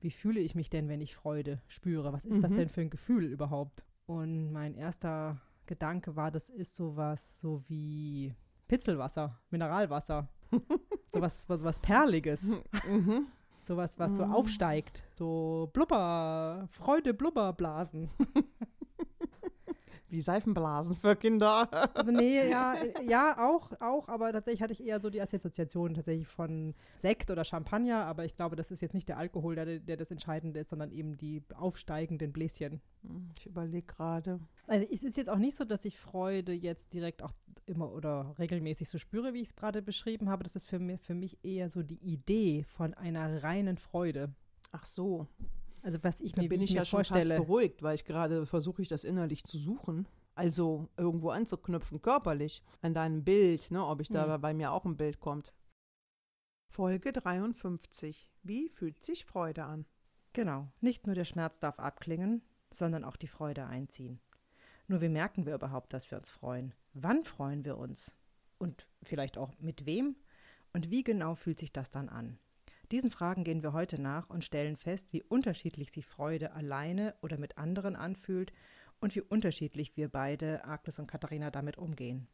wie fühle ich mich denn, wenn ich Freude spüre? Was ist das Mhm. denn für ein Gefühl überhaupt? Und mein erster Gedanke war, das ist sowas so wie Pitzelwasser, Mineralwasser. sowas, was, was Perliges. Mhm. Sowas, was so Mhm. aufsteigt. So Blubber, Freude, Blubberblasen. Wie Seifenblasen für Kinder. Also nee, ja, ja, auch, auch, aber tatsächlich hatte ich eher so die Assoziation tatsächlich von Sekt oder Champagner, aber ich glaube, das ist jetzt nicht der Alkohol, der, der das Entscheidende ist, sondern eben die aufsteigenden Bläschen. Ich überlege gerade. Also es ist jetzt auch nicht so, dass ich Freude jetzt direkt auch immer oder regelmäßig so spüre, wie ich es gerade beschrieben habe. Das ist für mich, für mich eher so die Idee von einer reinen Freude. Ach so, Also was ich da mir, bin ich ich mir ja schon fast vorstelle. beruhigt, weil ich gerade versuche, ich das innerlich zu suchen. Also irgendwo anzuknüpfen, körperlich an deinem Bild, ne, ob ich da Hm. bei mir auch ein Bild kommt. Folge 53. Wie fühlt sich Freude an? Genau, nicht nur der Schmerz darf abklingen, sondern auch die Freude einziehen. Nur wie merken wir überhaupt, dass wir uns freuen? Wann freuen wir uns? Und vielleicht auch mit wem? Und wie genau fühlt sich das dann an? Diesen Fragen gehen wir heute nach und stellen fest, wie unterschiedlich sich Freude alleine oder mit anderen anfühlt und wie unterschiedlich wir beide, Agnes und Katharina, damit umgehen.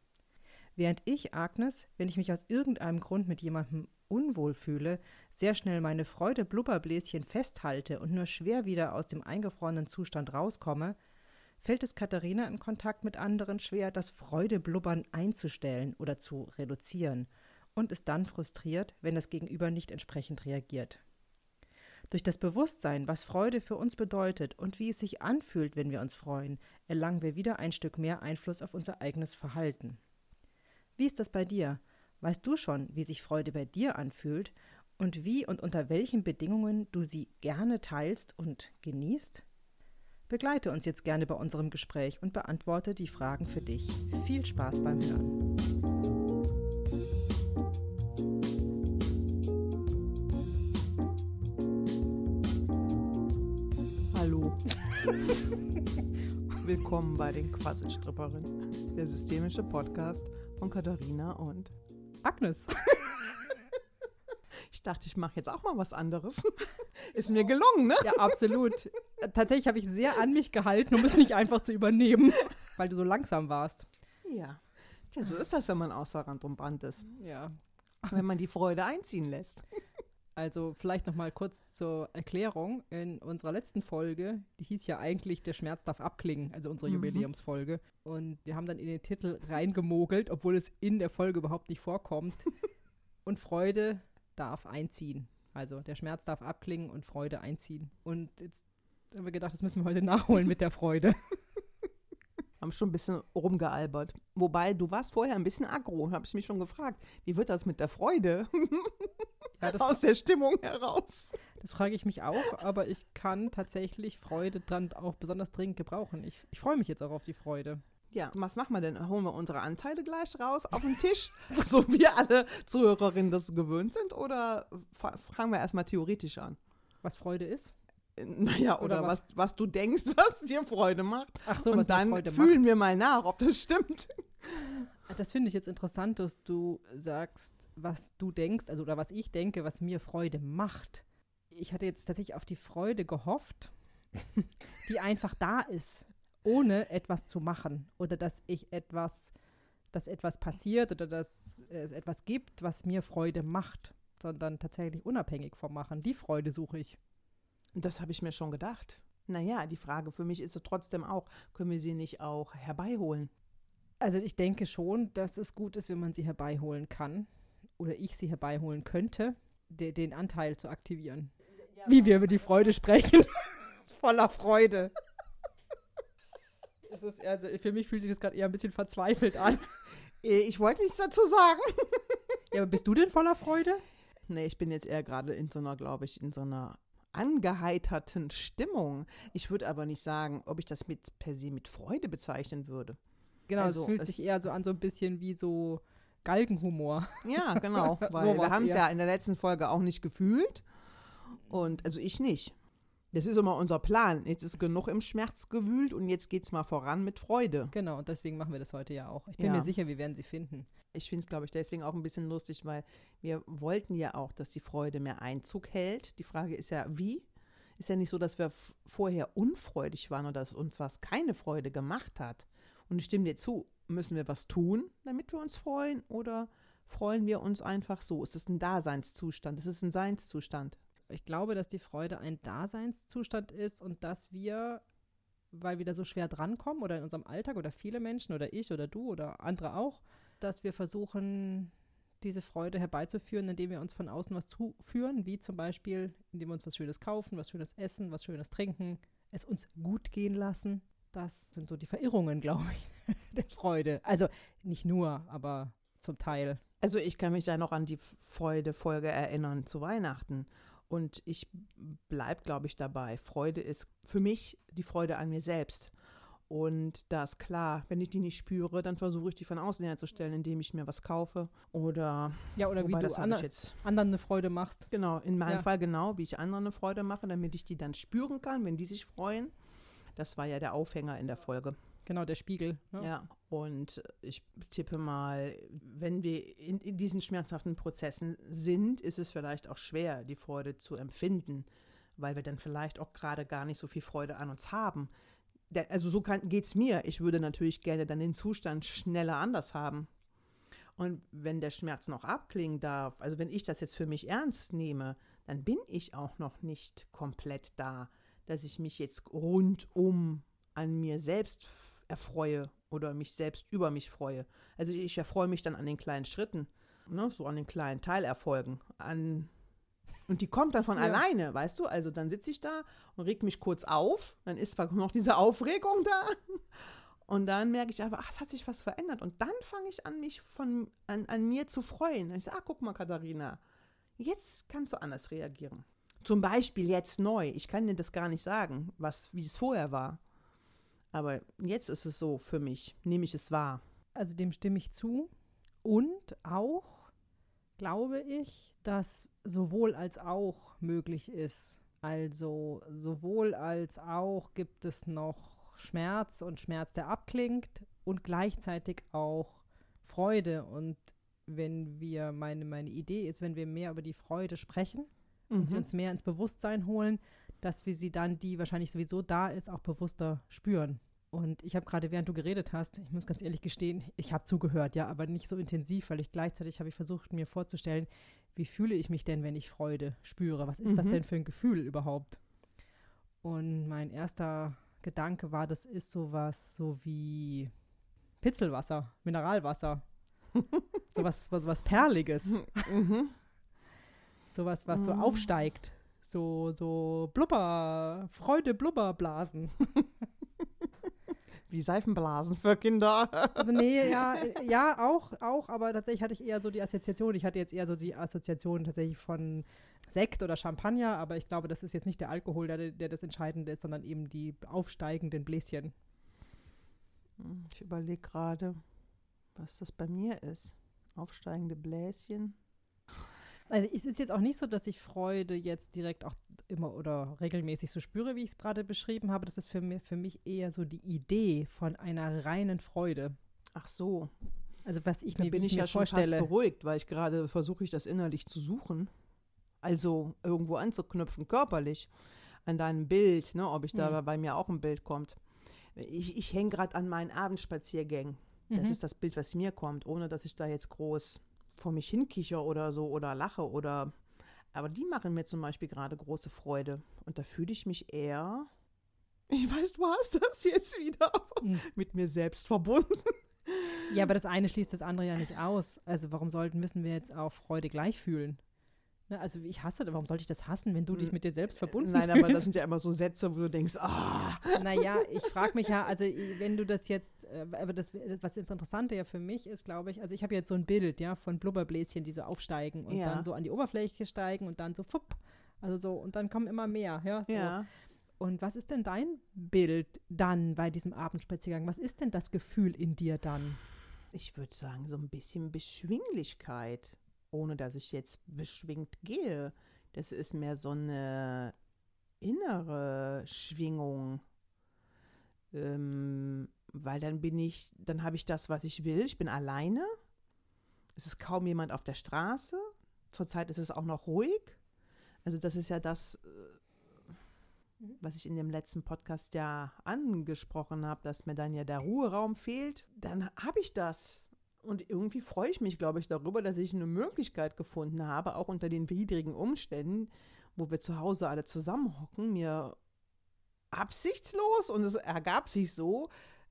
Während ich, Agnes, wenn ich mich aus irgendeinem Grund mit jemandem unwohl fühle, sehr schnell meine Freude-Blubberbläschen festhalte und nur schwer wieder aus dem eingefrorenen Zustand rauskomme, fällt es Katharina im Kontakt mit anderen schwer, das Freudeblubbern einzustellen oder zu reduzieren und ist dann frustriert, wenn das Gegenüber nicht entsprechend reagiert. Durch das Bewusstsein, was Freude für uns bedeutet und wie es sich anfühlt, wenn wir uns freuen, erlangen wir wieder ein Stück mehr Einfluss auf unser eigenes Verhalten. Wie ist das bei dir? Weißt du schon, wie sich Freude bei dir anfühlt und wie und unter welchen Bedingungen du sie gerne teilst und genießt? Begleite uns jetzt gerne bei unserem Gespräch und beantworte die Fragen für dich. Viel Spaß beim Hören. Willkommen bei den Quasselstripperinnen, der systemische Podcast von Katharina und Agnes. ich dachte, ich mache jetzt auch mal was anderes. Ist mir gelungen, ne? Ja, absolut. Tatsächlich habe ich sehr an mich gehalten, um es nicht einfach zu übernehmen, weil du so langsam warst. Ja. Tja, so ist das, wenn man außer Rand und Band ist. Ja. Wenn man die Freude einziehen lässt. Also vielleicht noch mal kurz zur Erklärung. In unserer letzten Folge, die hieß ja eigentlich Der Schmerz darf abklingen, also unsere Mhm. Jubiläumsfolge. Und wir haben dann in den Titel reingemogelt, obwohl es in der Folge überhaupt nicht vorkommt. und Freude darf einziehen. Also der Schmerz darf abklingen und Freude einziehen. Und jetzt haben wir gedacht, das müssen wir heute nachholen mit der Freude. Haben schon ein bisschen rumgealbert. Wobei, du warst vorher ein bisschen aggro. Habe ich mich schon gefragt, wie wird das mit der Freude Ja, das, aus der Stimmung heraus? das frage ich mich auch, aber ich kann tatsächlich Freude dann auch besonders dringend gebrauchen. Ich, ich freue mich jetzt auch auf die Freude. Ja, was machen wir denn? Holen wir unsere Anteile gleich raus auf den Tisch, so wie alle Zuhörerinnen das gewöhnt sind? Oder fa- fangen wir erstmal theoretisch an? Was Freude ist? Naja, oder, Oder was, was- was du denkst, was dir Freude macht. Ach so, Und was dann Freude fühlen macht. wir mal nach, ob das stimmt. Das finde ich jetzt interessant, dass du sagst, was du denkst, also oder was ich denke, was mir Freude macht. Ich hatte jetzt tatsächlich auf die Freude gehofft, die einfach da ist, ohne etwas zu machen oder dass ich etwas, dass etwas passiert oder dass es etwas gibt, was mir Freude macht, sondern tatsächlich unabhängig vom Machen. Die Freude suche ich. Das habe ich mir schon gedacht. Naja, die Frage für mich ist es trotzdem auch, können wir sie nicht auch herbeiholen? Also ich denke schon, dass es gut ist, wenn man sie herbeiholen kann oder ich sie herbeiholen könnte, de den Anteil zu aktivieren. Wie wir über die Freude sprechen. Voller Freude. Es ist also für mich fühlt sich das gerade eher ein bisschen verzweifelt an. Äh, Ich wollte nichts dazu sagen. Ja, aber bist du denn voller Freude? Nee, ich bin jetzt eher gerade in so einer, glaube ich, in so einer angeheiterten Stimmung. Ich würde aber nicht sagen, ob ich das mit per se mit Freude bezeichnen würde. Genau, Also, es fühlt es- sich eher so an, so ein bisschen wie so Galgenhumor. Ja, genau, weil Sowas wir haben es ja in der letzten Folge auch nicht gefühlt. Und also ich nicht. Das ist immer unser Plan. Jetzt ist genug im Schmerz gewühlt und jetzt geht es mal voran mit Freude. Genau, und deswegen machen wir das heute ja auch. Ich bin Ja. mir sicher, wir werden sie finden. Ich finde es, glaube ich, deswegen auch ein bisschen lustig, weil wir wollten ja auch, dass die Freude mehr Einzug hält. Die Frage ist ja, wie? Ist ja nicht so, dass wir vorher unfreudig waren oder dass uns was keine Freude gemacht hat. Und ich stimme dir zu, müssen wir was tun, damit wir uns freuen oder freuen wir uns einfach so? Ist es ein Daseinszustand? Ist es ein Seinszustand? Ich glaube, dass die Freude ein Daseinszustand ist und dass wir, weil wir da so schwer drankommen oder in unserem Alltag oder viele Menschen oder ich oder du oder andere auch, dass wir versuchen, diese Freude herbeizuführen, indem wir uns von außen was zuführen, wie zum Beispiel, indem wir uns was Schönes kaufen, was Schönes essen, was Schönes trinken, es uns gut gehen lassen. Das sind so die Verirrungen, glaube ich, der Freude. Also nicht nur, aber zum Teil. Also ich kann mich da noch an die Freude-Folge erinnern zu Weihnachten. Und ich bleibe, glaube ich, dabei. Freude ist für mich die Freude an mir selbst. Und da ist klar, wenn ich die nicht spüre, dann versuche ich die von außen herzustellen, indem ich mir was kaufe oder ja oder wie du ander, anderen eine Freude machst. Genau, in meinem ja. Fall genau, wie ich anderen eine Freude mache, damit ich die dann spüren kann, wenn die sich freuen. Das war ja der Aufhänger in der Folge. Genau, der Spiegel. Ja. ja. Und ich tippe mal, wenn wir in, in diesen schmerzhaften Prozessen sind, ist es vielleicht auch schwer, die Freude zu empfinden, weil wir dann vielleicht auch gerade gar nicht so viel Freude an uns haben also so geht es mir. Ich würde natürlich gerne dann den Zustand schneller anders haben. Und wenn der Schmerz noch abklingen darf, also wenn ich das jetzt für mich ernst nehme, dann bin ich auch noch nicht komplett da, dass ich mich jetzt rundum an mir selbst erfreue oder mich selbst über mich freue. Also ich erfreue mich dann an den kleinen Schritten, ne, so an den kleinen Teilerfolgen, an und die kommt dann von ja. alleine, weißt du? Also dann sitze ich da und reg mich kurz auf. Dann ist zwar noch diese Aufregung da. Und dann merke ich aber, ach, es hat sich was verändert. Und dann fange ich an, mich von, an, an mir zu freuen. Und ich sage, ah, guck mal, Katharina, jetzt kannst du anders reagieren. Zum Beispiel jetzt neu. Ich kann dir das gar nicht sagen, was, wie es vorher war. Aber jetzt ist es so für mich, nehme ich es wahr. Also dem stimme ich zu. Und auch glaube ich, dass sowohl als auch möglich ist. Also sowohl als auch gibt es noch Schmerz und Schmerz, der abklingt und gleichzeitig auch Freude. Und wenn wir, meine, meine Idee ist, wenn wir mehr über die Freude sprechen mhm. und sie uns mehr ins Bewusstsein holen, dass wir sie dann, die wahrscheinlich sowieso da ist, auch bewusster spüren. Und ich habe gerade, während du geredet hast, ich muss ganz ehrlich gestehen, ich habe zugehört, ja, aber nicht so intensiv, weil ich gleichzeitig habe ich versucht, mir vorzustellen, wie fühle ich mich denn, wenn ich Freude spüre? Was ist mhm. das denn für ein Gefühl überhaupt? Und mein erster Gedanke war, das ist sowas so wie Pitzelwasser, Mineralwasser. sowas was, was Perliges. Mhm. Sowas, was so mhm. aufsteigt. So, so Blubber, Freude, Blubberblasen. wie Seifenblasen für Kinder. Also nee, ja, ja, auch, auch, aber tatsächlich hatte ich eher so die Assoziation, ich hatte jetzt eher so die Assoziation tatsächlich von Sekt oder Champagner, aber ich glaube, das ist jetzt nicht der Alkohol, der, der das Entscheidende ist, sondern eben die aufsteigenden Bläschen. Hm, ich überlege gerade, was das bei mir ist. Aufsteigende Bläschen. Also es ist jetzt auch nicht so, dass ich Freude jetzt direkt auch immer oder regelmäßig so spüre, wie ich es gerade beschrieben habe. Das ist für mich, für mich eher so die Idee von einer reinen Freude. Ach so. Also was ich da mir, bin ich, ich ja schon fast beruhigt, weil ich gerade versuche, ich das innerlich zu suchen. Also irgendwo anzuknüpfen, körperlich an deinem Bild, ne, ob ich da hm. bei mir auch ein Bild kommt. Ich, ich hänge gerade an meinen Abendspaziergängen. Das mhm. ist das Bild, was mir kommt, ohne dass ich da jetzt groß vor mich hinkicher oder so oder lache oder. Aber die machen mir zum Beispiel gerade große Freude. Und da fühle ich mich eher. Ich weiß, du hast das jetzt wieder mhm. mit mir selbst verbunden. Ja, aber das eine schließt das andere ja nicht aus. Also warum sollten, müssen wir jetzt auch Freude gleich fühlen? Ne, also ich hasse, warum sollte ich das hassen, wenn du dich hm. mit dir selbst verbunden Nein, fühlst? aber das sind ja immer so Sätze, wo du denkst, ah. Naja, ich frage mich ja, also wenn du das jetzt, äh, aber das, was das Interessante ja für mich ist, glaube ich, also ich habe jetzt so ein Bild, ja, von Blubberbläschen, die so aufsteigen und ja. dann so an die Oberfläche steigen und dann so fupp, also so, und dann kommen immer mehr, ja. So. Ja. Und was ist denn dein Bild dann bei diesem Abendspaziergang? Was ist denn das Gefühl in dir dann? Ich würde sagen, so ein bisschen Beschwinglichkeit ohne dass ich jetzt beschwingt gehe. Das ist mehr so eine innere Schwingung. Ähm, weil dann bin ich, dann habe ich das, was ich will. Ich bin alleine. Es ist kaum jemand auf der Straße. Zurzeit ist es auch noch ruhig. Also das ist ja das, äh, was ich in dem letzten Podcast ja angesprochen habe, dass mir dann ja der Ruheraum fehlt, dann habe ich das. Und irgendwie freue ich mich, glaube ich, darüber, dass ich eine Möglichkeit gefunden habe, auch unter den widrigen Umständen, wo wir zu Hause alle zusammenhocken, mir absichtslos und es ergab sich so,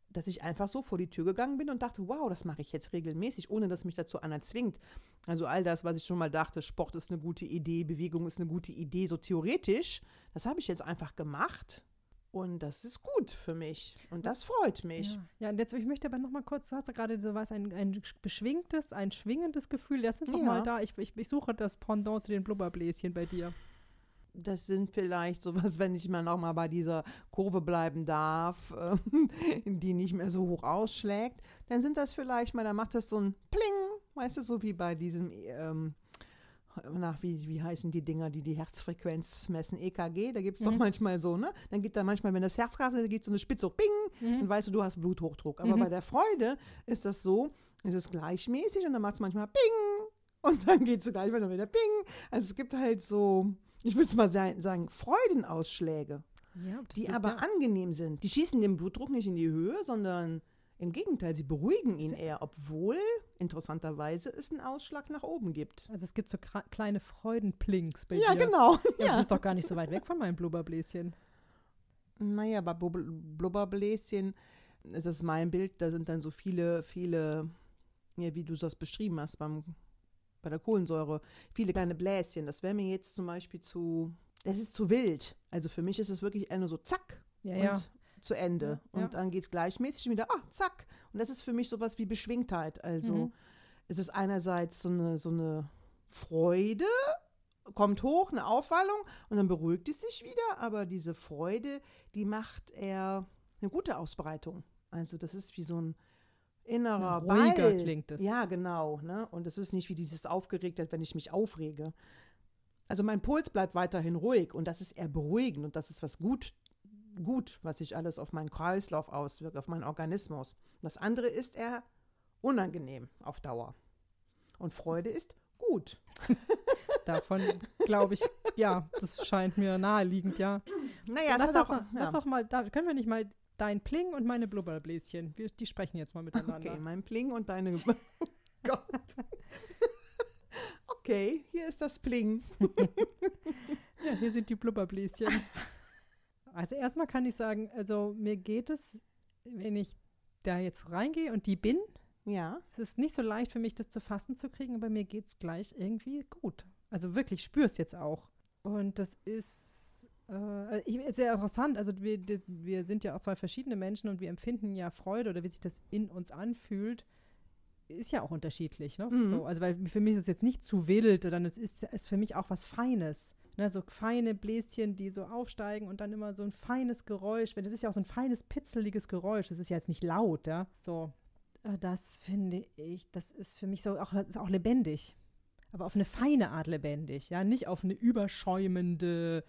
dass ich einfach so vor die Tür gegangen bin und dachte, wow, das mache ich jetzt regelmäßig, ohne dass mich dazu einer zwingt. Also all das, was ich schon mal dachte, Sport ist eine gute Idee, Bewegung ist eine gute Idee, so theoretisch, das habe ich jetzt einfach gemacht. Und das ist gut für mich. Und das freut mich. Ja, ja und jetzt, ich möchte aber noch mal kurz, du hast da gerade so was, ein, ein beschwingtes, ein schwingendes Gefühl. Lass uns doch Ja. mal da. Ich, ich, ich suche das Pendant zu den Blubberbläschen bei dir. Das sind vielleicht sowas, wenn ich mal noch mal bei dieser Kurve bleiben darf, ähm, die nicht mehr so hoch ausschlägt, dann sind das vielleicht mal, dann macht das so ein Pling, weißt du, so wie bei diesem, ähm, nach, wie, wie heißen die Dinger, die die Herzfrequenz messen, EKG, da gibt es doch Mhm. manchmal so, ne? Dann gibt da manchmal, wenn das Herz rastet, da gibt es so eine Spitze, Ping, dann weißt du, du hast Bluthochdruck. Aber Mhm. bei der Freude ist das so, es ist gleichmäßig und dann macht es manchmal Ping und dann geht es gleich wieder wieder Ping. Also es gibt halt so, ich würde es mal sa- sagen, Freudenausschläge, Ja, die aber ja- angenehm sind. Die schießen den Blutdruck nicht in die Höhe, sondern im Gegenteil, sie beruhigen ihn eher, obwohl interessanterweise es einen Ausschlag nach oben gibt. Also es gibt so kleine Freudenplinks bei Ja, dir. genau. Ja, Das Ja. ist doch gar nicht so weit weg von meinem Blubberbläschen. Naja, bei Blubberbläschen, das ist mein Bild, da sind dann so viele, viele, ja, wie du das beschrieben hast beim, bei der Kohlensäure, viele kleine Bläschen. Das wäre mir jetzt zum Beispiel zu, das ist zu wild. Also für mich ist es wirklich eher nur so zack Ja, ja. Zu Ende. Ja. Und dann geht es gleichmäßig wieder, ah, zack. Und das ist für mich sowas wie Beschwingtheit. Also Mhm. es ist einerseits so eine, so eine Freude, kommt hoch, eine Aufwallung und dann beruhigt es sich wieder, aber diese Freude, die macht eher eine gute Ausbreitung. Also das ist wie so ein innerer Ruhiger Ball. klingt es. Ja, genau. Ne? Und es ist nicht wie dieses Aufgeregtheit, wenn ich mich aufrege. Also mein Puls bleibt weiterhin ruhig und das ist eher beruhigend und das ist was gut, gut, was sich alles auf meinen Kreislauf auswirkt, auf meinen Organismus. Das andere ist eher unangenehm auf Dauer. Und Freude ist gut. Davon glaube ich, ja, das scheint mir naheliegend, ja. Naja, lass, doch auch, mal, lass doch mal, da können wir nicht mal dein Pling und meine Blubberbläschen, wir, die sprechen jetzt mal miteinander. Okay, mein Pling und deine. Oh Gott. Okay, hier ist das Pling. Ja, hier sind die Blubberbläschen. Also erstmal kann ich sagen, also mir geht es, wenn ich da jetzt reingehe und die bin, Ja. es ist nicht so leicht für mich, das zu fassen zu kriegen, aber mir geht es gleich irgendwie gut. Also wirklich, ich spüre es jetzt auch. Und das ist äh, sehr interessant. Also wir, wir sind ja auch zwei verschiedene Menschen und wir empfinden ja Freude oder wie sich das in uns anfühlt, ist ja auch unterschiedlich. Ne? Mhm. So, also weil für mich ist es jetzt nicht zu wild, sondern es ist, ist für mich auch was Feines. Ne? So feine Bläschen, die so aufsteigen und dann immer so ein feines Geräusch. Das ist ja auch so ein feines, pitzeliges Geräusch. Das ist ja jetzt nicht laut, ja. So, äh, das finde ich, das ist für mich so auch, das ist auch lebendig. Aber auf eine feine Art lebendig, ja. Nicht auf eine überschäumende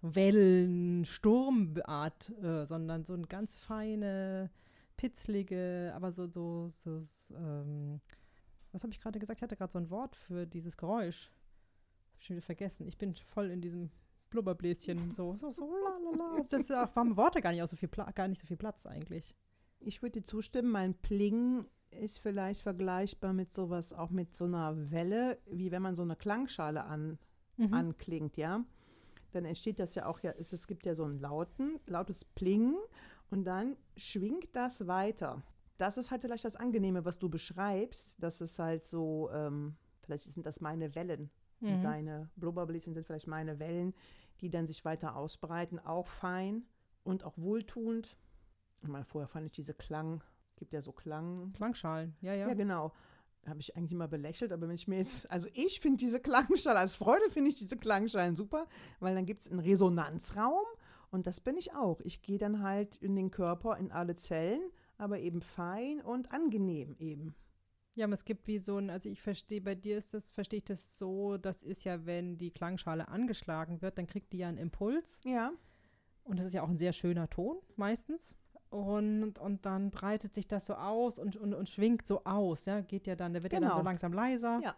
Wellen, Sturmart, äh, sondern so eine ganz feine, pitzlige, aber so, so, so, s- ähm, was habe ich gerade gesagt? Ich hatte gerade so ein Wort für dieses Geräusch. Schon wieder vergessen. Ich bin voll in diesem Blubberbläschen, so, so, so, la, la, la. Das ist auch, haben Worte gar nicht, auch so viel Pla gar nicht so viel Platz eigentlich. Ich würde dir zustimmen, mein Pling ist vielleicht vergleichbar mit sowas, auch mit so einer Welle, wie wenn man so eine Klangschale an, Mhm. anklingt, ja. Dann entsteht das ja auch, ja, es, es gibt ja so einen lauten, lautes Pling und dann schwingt das weiter. Das ist halt vielleicht das Angenehme, was du beschreibst, dass es halt so, ähm, vielleicht sind das meine Wellen. Und Mhm. deine Blubberbläschen sind vielleicht meine Wellen, die dann sich weiter ausbreiten, auch fein und auch wohltuend. Ich meine, vorher fand ich diese Klang, gibt ja so Klang. Klangschalen, ja, ja. Ja, genau. Habe ich eigentlich immer belächelt, aber wenn ich mir jetzt, also ich finde diese Klangschalen, als Freude finde ich diese Klangschalen super, weil dann gibt es einen Resonanzraum und das bin ich auch. Ich gehe dann halt in den Körper, in alle Zellen, aber eben fein und angenehm eben. Ja, aber es gibt wie so ein, also ich verstehe, bei dir ist das, verstehe ich das so, das ist ja, wenn die Klangschale angeschlagen wird, dann kriegt die ja einen Impuls. Ja, Und das ist ja auch ein sehr schöner Ton meistens. Und, und dann breitet sich das so aus und, und, und schwingt so aus, ja, geht ja dann, der wird ja dann Genau. so langsam leiser. Ja.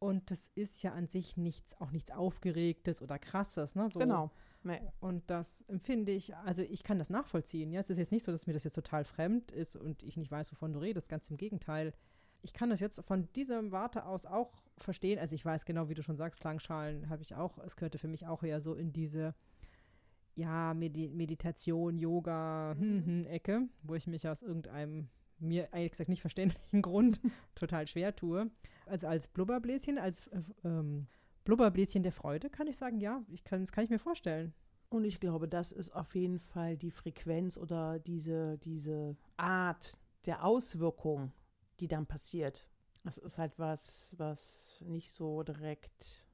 Und das ist ja an sich nichts, auch nichts Aufgeregtes oder Krasses, ne? So. genau. Nee. Und das empfinde ich, also ich kann das nachvollziehen. Ja, es ist jetzt nicht so, dass mir das jetzt total fremd ist und ich nicht weiß, wovon du redest. Ganz im Gegenteil. Ich kann das jetzt von diesem Warte aus auch verstehen. Also ich weiß genau, wie du schon sagst, Klangschalen habe ich auch. Es gehörte für mich auch eher so in diese ja, Medi Meditation, Yoga, hm, hm, Ecke, wo ich mich aus irgendeinem mir ehrlich gesagt nicht verständlichen Grund total schwer tue. Also als Blubberbläschen, als äh, ähm, Blubberbläschen der Freude kann ich sagen, ja, ich kann, das kann ich mir vorstellen. Und ich glaube, das ist auf jeden Fall die Frequenz oder diese, diese Art der Auswirkung, die dann passiert. Das ist halt was, was nicht so direkt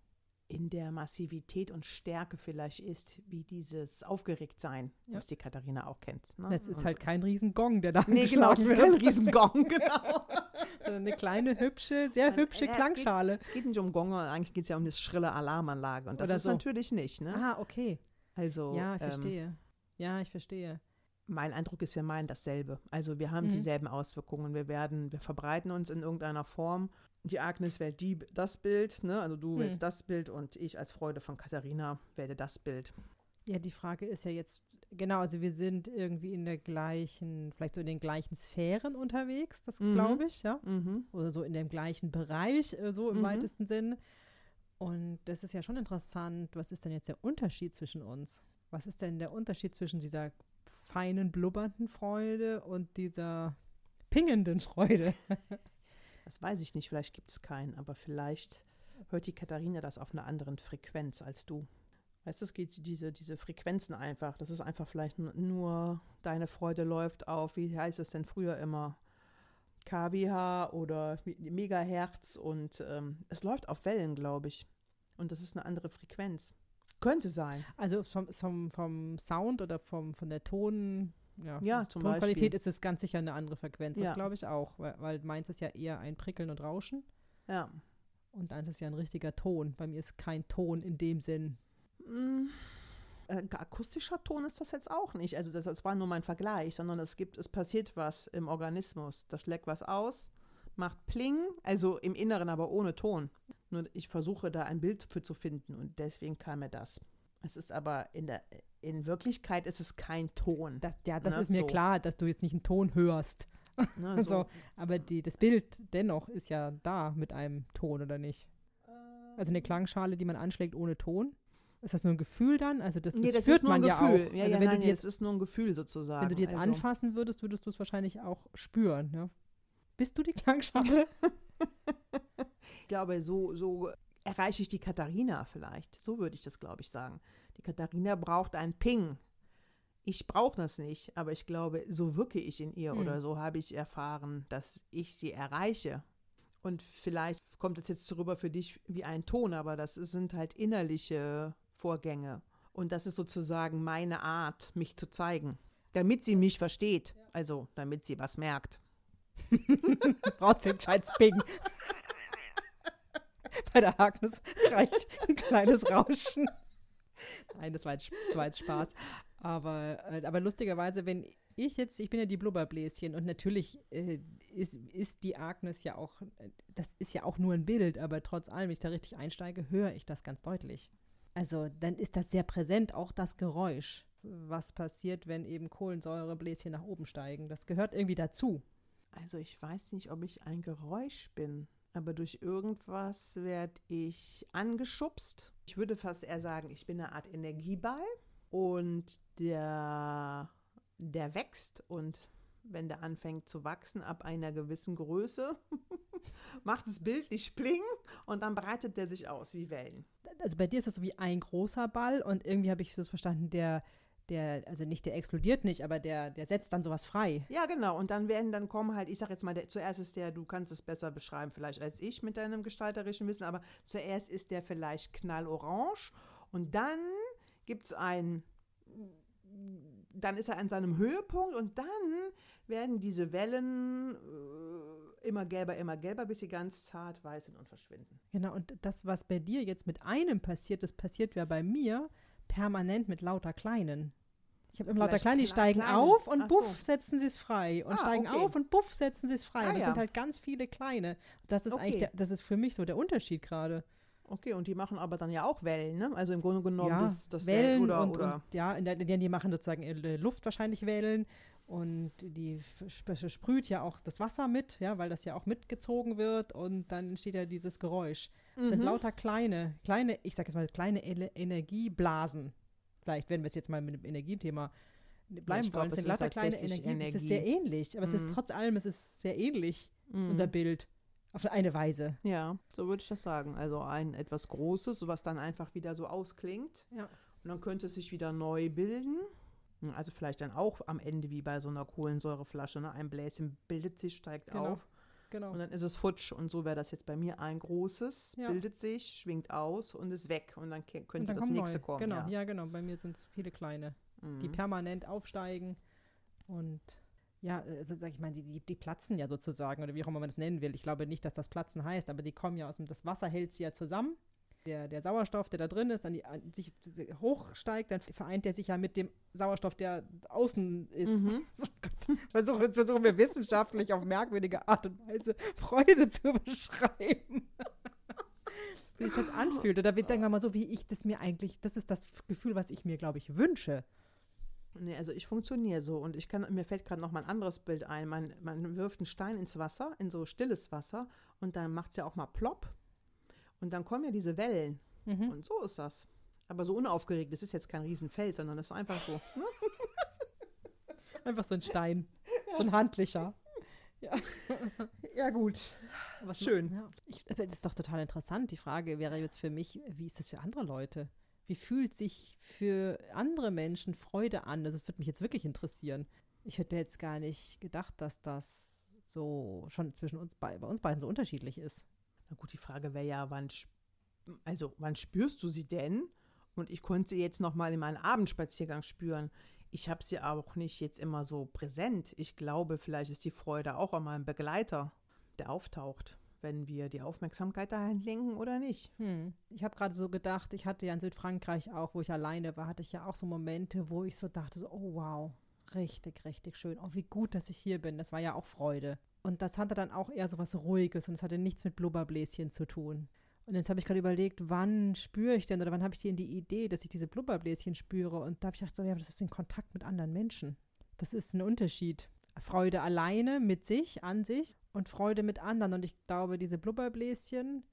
in der Massivität und Stärke vielleicht ist, wie dieses Aufgeregtsein, Ja. was die Katharina auch kennt. Ne? Das ist Und- halt kein Riesengong, der da Nee, genau, es ist kein Riesengong, genau. eine kleine, hübsche, sehr Man- hübsche ja, es Klangschale. Es geht nicht um Gong, eigentlich geht es ja um eine schrille Alarmanlage. Und das Oder ist so. natürlich nicht. Ne? Ah, okay. Also, Ja, ich ähm, verstehe. Ja, ich verstehe. Mein Eindruck ist, wir meinen dasselbe. Also wir haben Mhm. dieselben Auswirkungen. Wir werden, wir verbreiten uns in irgendeiner Form. Die Agnes wählt die, das Bild, ne? Also du Mhm. wählst das Bild und ich als Freude von Katharina wähle das Bild. Ja, die Frage ist ja jetzt, genau, also wir sind irgendwie in der gleichen, vielleicht so in den gleichen Sphären unterwegs, das Mhm. glaube ich, ja. Mhm. Oder so in dem gleichen Bereich, äh, so im Mhm. weitesten Sinn. Und das ist ja schon interessant. Was ist denn jetzt der Unterschied zwischen uns? Was ist denn der Unterschied zwischen dieser feinen, blubbernden Freude und dieser pingenden Freude? Das weiß ich nicht, vielleicht gibt es keinen, aber vielleicht hört die Katharina das auf einer anderen Frequenz als du. Weißt du, es geht diese, diese Frequenzen einfach. Das ist einfach vielleicht nur, deine Freude läuft auf, wie heißt es denn früher immer? kWh oder Megahertz und ähm, es läuft auf Wellen, glaube ich. Und das ist eine andere Frequenz. Könnte sein. Also vom, vom, vom Sound oder vom, von der Ton, ja, Ja, zum Tonqualität Beispiel. ist es ganz sicher eine andere Frequenz. Ja. Das glaube ich auch, weil, weil meins ist ja eher ein Prickeln und Rauschen Ja. und deins ist ja ein richtiger Ton. Bei mir ist kein Ton in dem Sinn. Mm, akustischer Ton ist das jetzt auch nicht. Also das, das war nur mein Vergleich, sondern es gibt, es passiert was im Organismus. Da schlägt was aus, macht Pling, also im Inneren, aber ohne Ton. Nur ich versuche da ein Bild für zu finden und deswegen kam mir das. Es ist aber in der in Wirklichkeit ist es kein Ton. Das, ja, das Ne, ist mir so. klar, dass du jetzt nicht einen Ton hörst. Ne, So, aber die, das Bild dennoch ist ja da mit einem Ton, oder nicht? Also eine Klangschale, die man anschlägt ohne Ton. Ist das nur ein Gefühl dann? Also das, das, nee, das nur man ein ja Gefühl. auch. Ja, also ja, wenn, nein, du jetzt, ist nur ein Gefühl sozusagen. wenn du die jetzt also, anfassen würdest, würdest du es wahrscheinlich auch spüren. Ja? Bist du die Klangschale? Ich glaube, so, so erreiche ich die Katharina vielleicht. So würde ich das, glaube ich, sagen. Die Katharina braucht einen Ping. Ich brauche das nicht, aber ich glaube, so wirke ich in ihr Hm. oder so habe ich erfahren, dass ich sie erreiche. Und vielleicht kommt es jetzt rüber für dich wie ein Ton, aber das sind halt innerliche Vorgänge. Und das ist sozusagen meine Art, mich zu zeigen, damit sie mich versteht. Also, damit sie was merkt. Trotzdem scheint's Ping. Bei der Agnes reicht ein kleines Rauschen. Nein, das war jetzt, das war jetzt Spaß. Aber, äh, aber lustigerweise, wenn ich jetzt, ich bin ja die Blubberbläschen und natürlich äh, ist, ist die Agnes ja auch, das ist ja auch nur ein Bild, aber trotz allem, wenn ich da richtig einsteige, höre ich das ganz deutlich. Also dann ist das sehr präsent, auch das Geräusch. Was passiert, wenn eben Kohlensäurebläschen nach oben steigen? Das gehört irgendwie dazu. Also ich weiß nicht, ob ich ein Geräusch bin, aber durch irgendwas werde ich angeschubst. Ich würde fast eher sagen, ich bin eine Art Energieball und der, der wächst und wenn der anfängt zu wachsen ab einer gewissen Größe, macht es bildlich Pling und dann breitet der sich aus wie Wellen. also bei dir ist das so wie ein großer Ball und irgendwie habe ich das verstanden, der, der, also nicht der explodiert nicht, aber der, der setzt dann sowas frei. Ja, genau. Und dann werden, dann kommen halt, ich sag jetzt mal, der, zuerst ist der, du kannst es besser beschreiben vielleicht als ich mit deinem gestalterischen Wissen, aber zuerst ist der vielleicht knallorange und dann gibt es ein, dann ist er an seinem Höhepunkt und dann werden diese Wellen äh, immer gelber, immer gelber, bis sie ganz zart weiß sind und verschwinden. Genau, und das, was bei dir jetzt mit einem passiert, das passiert ja bei mir permanent mit lauter Kleinen. Ich habe immer lauter Vielleicht Kleine, die steigen kleine. auf und Ach buff, so. setzen sie es frei. Und Ah, steigen okay. auf und buff, setzen sie es frei. Ah, und das ja. sind halt ganz viele Kleine. Das ist eigentlich, Okay. der, das ist für mich so der Unterschied gerade. Okay, und die machen aber dann ja auch Wellen, ne? Also im Grunde genommen ja, das, das Wellen oder, und, oder und ja, in der, die, machen sozusagen in der Luft wahrscheinlich Wellen und die sp- sprüht ja auch das Wasser mit, ja, weil das ja auch mitgezogen wird und dann entsteht ja dieses Geräusch. Es sind Mhm. lauter kleine, kleine, ich sag jetzt mal kleine Ele Energieblasen. Vielleicht, wenn wir es jetzt mal mit dem Energiethema bleiben ich glaub, wollen. Es sind lauter kleine tatsächlich Energie. Es ist sehr ähnlich, aber es ist Mhm. trotz allem, es ist sehr ähnlich, Mhm. unser Bild. Auf eine Weise. Ja, so würde ich das sagen. Also ein etwas Großes, was dann einfach wieder so ausklingt. Ja. Und dann könnte es sich wieder neu bilden. Also vielleicht dann auch am Ende wie bei so einer Kohlensäureflasche. Ne? Ein Bläschen bildet sich, steigt Genau. auf Genau. und dann ist es futsch. Und so wäre das jetzt bei mir ein großes, Ja. bildet sich, schwingt aus und ist weg. Und dann ke- Und könnte dann das nächste neue. kommen. Genau, ja. ja. genau. Bei mir sind es viele kleine, die Mhm. permanent aufsteigen und ja, also sag ich mal, die, die, die platzen ja sozusagen oder wie auch immer man das nennen will. Ich glaube nicht, dass das Platzen heißt, aber die kommen ja aus dem, das Wasser hält sie ja zusammen. Der, der Sauerstoff, der da drin ist, dann die, sich hochsteigt, dann vereint er sich ja mit dem Sauerstoff, der außen ist. Mhm. Oh Gott, versuchen, jetzt versuchen wir wissenschaftlich auf merkwürdige Art und Weise Freude zu beschreiben. wie sich das anfühlt. Oder wir denken mal so, wie ich das mir eigentlich, das ist das Gefühl, was ich mir, glaube ich, wünsche. Nee, also ich funktioniere so und ich kann, mir fällt gerade noch mal ein anderes Bild ein. Man, man wirft einen Stein ins Wasser, in so stilles Wasser und dann macht es ja auch mal plopp und dann kommen ja diese Wellen Mhm. und so ist das. Aber so unaufgeregt, das ist jetzt kein Riesenfeld, sondern das ist einfach so. Ne? Einfach so ein Stein, so ein handlicher. Ja gut. Was Schön. Ja. Ich, das ist doch total interessant. Die Frage wäre jetzt für mich, wie ist das für andere Leute? Wie fühlt sich für andere Menschen Freude an? Also, Das würde mich jetzt wirklich interessieren. Ich hätte mir jetzt gar nicht gedacht, dass das so schon zwischen uns bei, bei uns beiden so unterschiedlich ist. Na gut, die Frage wäre ja, wann, also wann spürst du sie denn? Und ich konnte sie jetzt noch mal in meinem Abendspaziergang spüren. Ich habe sie auch nicht jetzt immer so präsent. Ich glaube, vielleicht ist die Freude auch an meinem Begleiter, der auftaucht, wenn wir die Aufmerksamkeit dahin lenken oder nicht. Hm. Ich habe gerade so gedacht, ich hatte ja in Südfrankreich auch, wo ich alleine war, hatte ich ja auch so Momente, wo ich so dachte, so, oh wow, richtig, richtig schön. Oh, wie gut, dass ich hier bin. Das war ja auch Freude. Und das hatte dann auch eher so was Ruhiges und es hatte nichts mit Blubberbläschen zu tun. Und jetzt habe ich gerade überlegt, wann spüre ich denn oder wann habe ich denn die Idee, dass ich diese Blubberbläschen spüre? Und da habe ich gedacht, so, ja, das ist in Kontakt mit anderen Menschen. Das ist ein Unterschied. Freude alleine mit sich, an sich und Freude mit anderen. Und ich glaube, diese Blubberbläschen,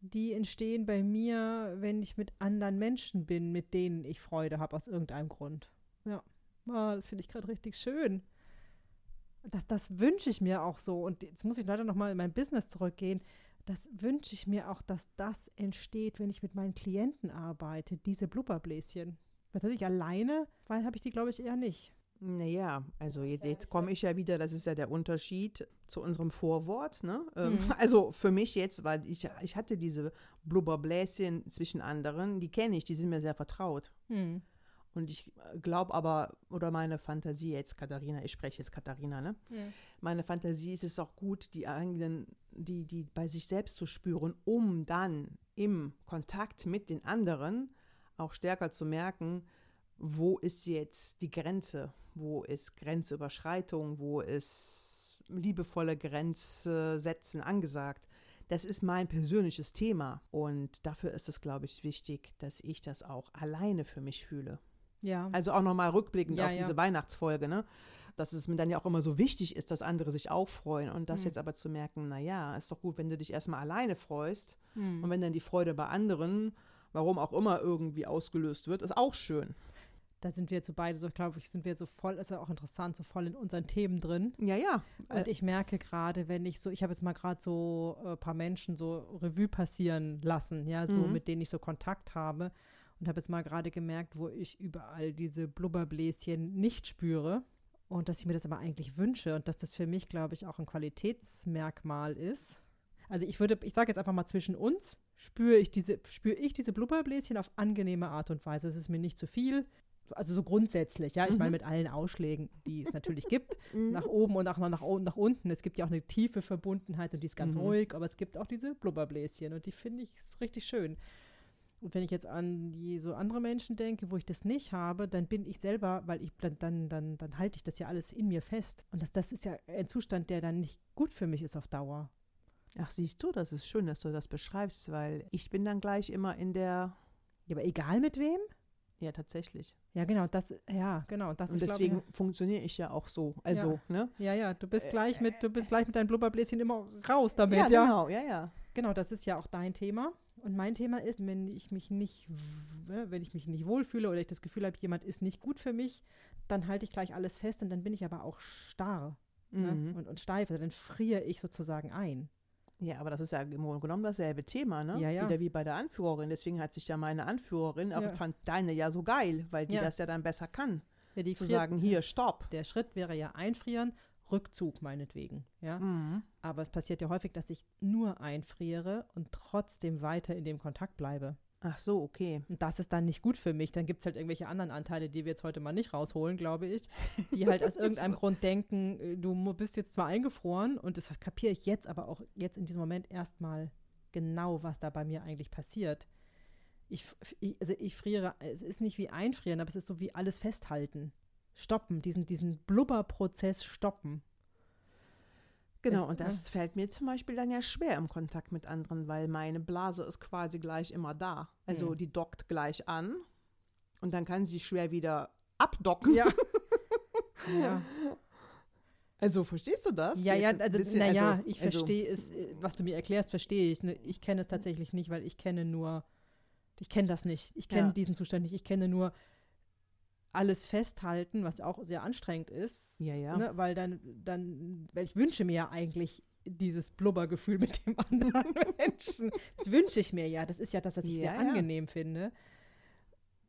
die entstehen bei mir, wenn ich mit anderen Menschen bin, mit denen ich Freude habe, aus irgendeinem Grund. Ja, ah, das finde ich gerade richtig schön. Das, das wünsche ich mir auch so. Und jetzt muss ich leider nochmal in mein Business zurückgehen. Das wünsche ich mir auch, dass das entsteht, wenn ich mit meinen Klienten arbeite, diese Blubberbläschen. Was weiß ich, alleine, weil habe ich die, glaube ich, eher nicht. Naja, also jetzt, jetzt komme ich ja wieder, das ist ja der Unterschied zu unserem Vorwort. Ne? Ähm, Mhm. Also für mich jetzt, weil ich, ich hatte diese Blubberbläschen zwischen anderen, die kenne ich, die sind mir sehr vertraut. Hm. Und ich glaube aber, oder meine Fantasie jetzt, Katharina, ich spreche jetzt Katharina, ne? Meine Fantasie ist es auch gut, die eigenen, die, die bei sich selbst zu spüren, um dann im Kontakt mit den anderen auch stärker zu merken, wo ist jetzt die Grenze, wo ist Grenzüberschreitung, wo ist liebevolle Grenzsetzen angesagt. Das ist mein persönliches Thema und dafür ist es, glaube ich, wichtig, dass ich das auch alleine für mich fühle. Ja. Also auch nochmal rückblickend Ja, auf ja. diese Weihnachtsfolge, ne? Dass es mir dann ja auch immer so wichtig ist, dass andere sich auch freuen. Und das Hm. jetzt aber zu merken, naja, ist doch gut, wenn du dich erstmal alleine freust. Hm. Und wenn dann die Freude bei anderen, warum auch immer, irgendwie ausgelöst wird, ist auch schön. Da sind wir jetzt so beide, so glaube ich, sind wir so voll, ist ja auch interessant, so voll in unseren Themen drin. Ja, ja. Und Äh, ich merke gerade, wenn ich so, ich habe jetzt mal gerade so ein paar Menschen so Revue passieren lassen, ja, so Mhm. mit denen ich so Kontakt habe. Und habe jetzt mal gerade gemerkt, wo ich überall diese Blubberbläschen nicht spüre. Und dass ich mir das aber eigentlich wünsche und dass das für mich, glaube ich, auch ein Qualitätsmerkmal ist. Also ich würde, ich sage jetzt einfach mal zwischen uns, spüre ich diese, spüre ich diese Blubberbläschen auf angenehme Art und Weise. Es ist mir nicht zu viel. Also so grundsätzlich, ja. Ich Mhm. meine, mit allen Ausschlägen, die es natürlich gibt mhm. nach oben und auch nach, nach, nach unten. Es gibt ja auch eine tiefe Verbundenheit und die ist ganz Mhm. ruhig, aber es gibt auch diese Blubberbläschen und die finde ich richtig schön. Und wenn ich jetzt an die so andere Menschen denke, wo ich das nicht habe, dann bin ich selber, weil ich dann, dann, dann, dann halte ich das ja alles in mir fest. Und das, das ist ja ein Zustand, der dann nicht gut für mich ist auf Dauer. Ach, siehst du, das ist schön, dass du das beschreibst, weil ich bin dann gleich immer in der, Ja, aber egal mit wem? ja, tatsächlich. Ja, genau, das, ja, genau, das Und ist, deswegen funktioniere ich ja auch so. Also, ne? ich, ja, ja, du bist gleich mit, du bist gleich mit deinem Blubberbläschen immer raus damit, ja, ja. genau, ja, ja. Genau, das ist ja auch dein Thema. Und mein Thema ist, wenn ich mich nicht, ne, wenn ich mich nicht wohlfühle oder ich das Gefühl habe, jemand ist nicht gut für mich, dann halte ich gleich alles fest und dann bin ich aber auch starr ne, Mhm. und, und steif. Also dann friere ich sozusagen ein. Ja, aber das ist ja im Grunde genommen dasselbe Thema, ne? Ja, ja. Wieder wie bei der Anführerin. Deswegen hat sich ja meine Anführerin, auch Ja. fand deine ja so geil, weil die das ja dann besser kann. Ja, die Zu friert- sagen, hier, stopp. Der Schritt wäre ja einfrieren, Rückzug meinetwegen. Ja? Mhm. Aber es passiert ja häufig, dass ich nur einfriere und trotzdem weiter in dem Kontakt bleibe. Ach so, okay. Und das ist dann nicht gut für mich. Dann gibt es halt irgendwelche anderen Anteile, die wir jetzt heute mal nicht rausholen, glaube ich, die halt aus irgendeinem Grund denken, äh, du bist jetzt zwar eingefroren und das kapiere ich jetzt, aber auch jetzt in diesem Moment erstmal genau, was da bei mir eigentlich passiert. Ich, ich, also ich friere, es ist nicht wie einfrieren, aber es ist so wie alles festhalten. Stoppen, diesen, diesen Blubberprozess stoppen. Genau, Es- und das fällt mir zum Beispiel dann ja schwer im Kontakt mit anderen, weil meine Blase ist quasi gleich immer da. Also Mhm. die dockt gleich an und dann kann sie schwer wieder abdocken. Ja. ja. Also verstehst du das? Ja, ja, Jetzt ein also, bisschen, naja, also- ich also- verstehe es, äh, was du mir erklärst, verstehe ich. Ne? Ich kenne es tatsächlich nicht, weil ich kenne nur, ich kenne das nicht. Ich kenne Ja. diesen Zustand nicht. Ich kenne nur alles festhalten, was auch sehr anstrengend ist. Ja, ja. Ne? Weil dann, dann, weil ich wünsche mir ja eigentlich dieses Blubbergefühl mit dem anderen Menschen. Das wünsche ich mir ja. Das ist ja das, was ich Ja, sehr ja. angenehm finde.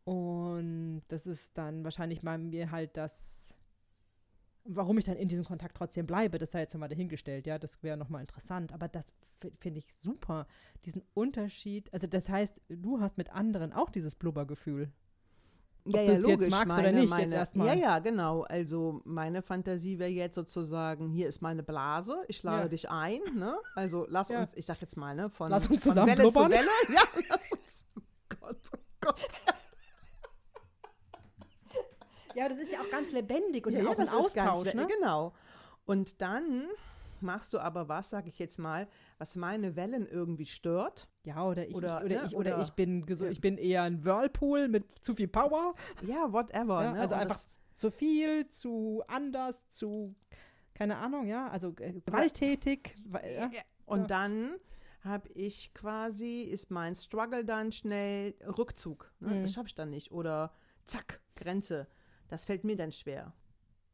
Und das ist dann wahrscheinlich bei mir halt das, warum ich dann in diesem Kontakt trotzdem bleibe, das sei jetzt mal dahingestellt, ja, das wäre nochmal interessant. Aber das finde ich super, diesen Unterschied. Also das heißt, du hast mit anderen auch dieses Blubbergefühl. Ja, du ja, es jetzt logisch. magst oder meine, nicht, jetzt meine, erstmal. Ja, ja, genau. Also meine Fantasie wäre jetzt sozusagen, hier ist meine Blase, ich lade Ja. dich ein, ne? Also lass Ja. uns, ich sag jetzt mal, ne, von, Lass uns von zusammen Welle zu blubbern. Welle. Ja, lass uns. Oh Gott, oh Gott. Ja, das ist ja auch ganz lebendig und ja, auch ja, ein das ganz, Austausch, le- ne? genau. Und dann machst du aber was, sag ich jetzt mal, was meine Wellen irgendwie stört. Ja, oder ich, Oder, ich, oder, ne, ich, oder, oder- ich bin Ja. ich bin eher ein Whirlpool mit zu viel Power. Ja, whatever. Ja, ne? also Und einfach zu viel, zu anders, zu keine Ahnung, ja, also äh, gewalttätig. Ja. Und dann habe ich quasi, ist mein Struggle dann schnell Rückzug. Ne? Mhm. Das schaffe ich dann nicht. Oder zack, Grenze. Das fällt mir dann schwer.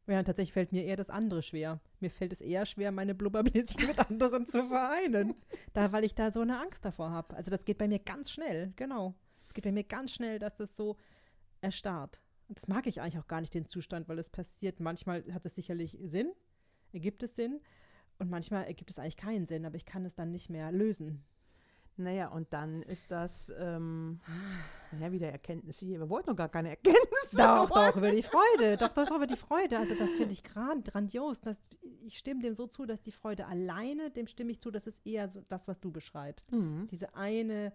Ja, und tatsächlich fällt mir eher das andere schwer. Mir fällt es eher schwer, meine Blubberbläschen mit anderen zu vereinen. Da, weil ich da so eine Angst davor habe. Also das geht bei mir ganz schnell, genau. Es geht bei mir ganz schnell, dass es so erstarrt. Und das mag ich eigentlich auch gar nicht, den Zustand, weil es passiert. Manchmal hat es sicherlich Sinn, ergibt es Sinn. Und manchmal ergibt es eigentlich keinen Sinn, aber ich kann es dann nicht mehr lösen. Naja, und dann ist das, ähm, ja, wieder Erkenntnisse hier. Wir wollten noch gar keine Erkenntnisse. Doch, Wir doch, über die Freude. Doch, doch, über die Freude. Also das finde ich gran grandios. Das, ich stimme dem so zu, dass die Freude alleine, dem stimme ich zu, das ist eher so das, was du beschreibst. Mhm. Diese eine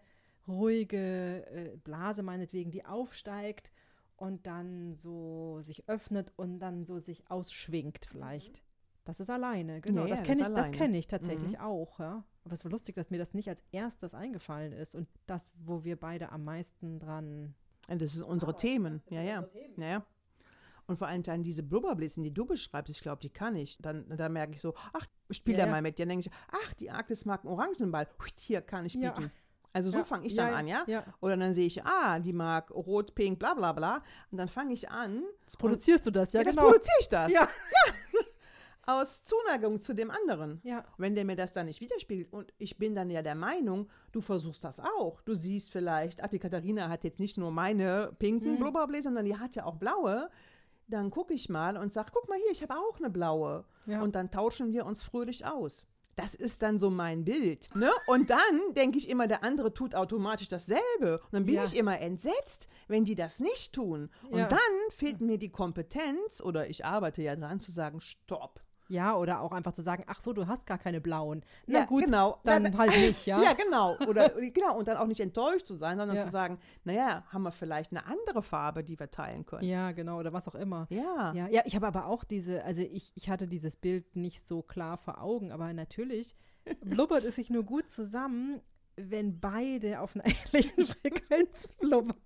ruhige äh, Blase meinetwegen, die aufsteigt und dann so sich öffnet und dann so sich ausschwingt vielleicht. Das ist alleine, genau. Ja, ja, das das kenne ist ich, das kenne ich tatsächlich Mhm. auch, ja. Aber es war lustig, dass mir das nicht als erstes eingefallen ist und das, wo wir beide am meisten dran. Und das sind unsere Themen. Ja, ja. Ja, ja. Und vor allem dann diese Blubberbläschen, die du beschreibst, ich glaube, die kann ich. Dann, dann merke ich so, ach, spiel Ja, da ja. mal mit. Dann denke ich, ach, die Agnes mag einen Orangenball. Hier kann ich Ja. bieten. Also so Ja, fange ich ja, dann an, ja? Ja. Oder dann sehe ich, ah, die mag rot, pink, bla bla bla. Und dann fange ich an. Jetzt produzierst du das, ja, Ja, das genau. produziere ich das. Ja. Aus Zuneigung zu dem anderen. Ja. Wenn der mir das dann nicht widerspiegelt und ich bin dann ja der Meinung, du versuchst das auch. Du siehst vielleicht, ach, die Katharina hat jetzt nicht nur meine pinken Mhm. Blubberbläser, sondern die hat ja auch blaue. Dann gucke ich mal und sage, guck mal hier, ich habe auch eine blaue. Ja. Und dann tauschen wir uns fröhlich aus. Das ist dann so mein Bild. Ne? Und dann denke ich immer, der andere tut automatisch dasselbe. Und dann bin Ja. ich immer entsetzt, wenn die das nicht tun. Und Ja. dann fehlt mir die Kompetenz, oder ich arbeite ja dran, zu sagen, stopp. Ja, oder auch einfach zu sagen, ach so, du hast gar keine blauen. Na ja, gut, genau. dann Na, halt nicht, ja. Ja, genau. Oder, genau. Und dann auch nicht enttäuscht zu sein, sondern Ja. zu sagen, naja, haben wir vielleicht eine andere Farbe, die wir teilen können. Ja, genau, oder was auch immer. Ja. Ja, ja, ich habe aber auch diese, also ich, ich hatte dieses Bild nicht so klar vor Augen, aber natürlich blubbert es sich nur gut zusammen, wenn beide auf einer ähnlichen Frequenz blubbern.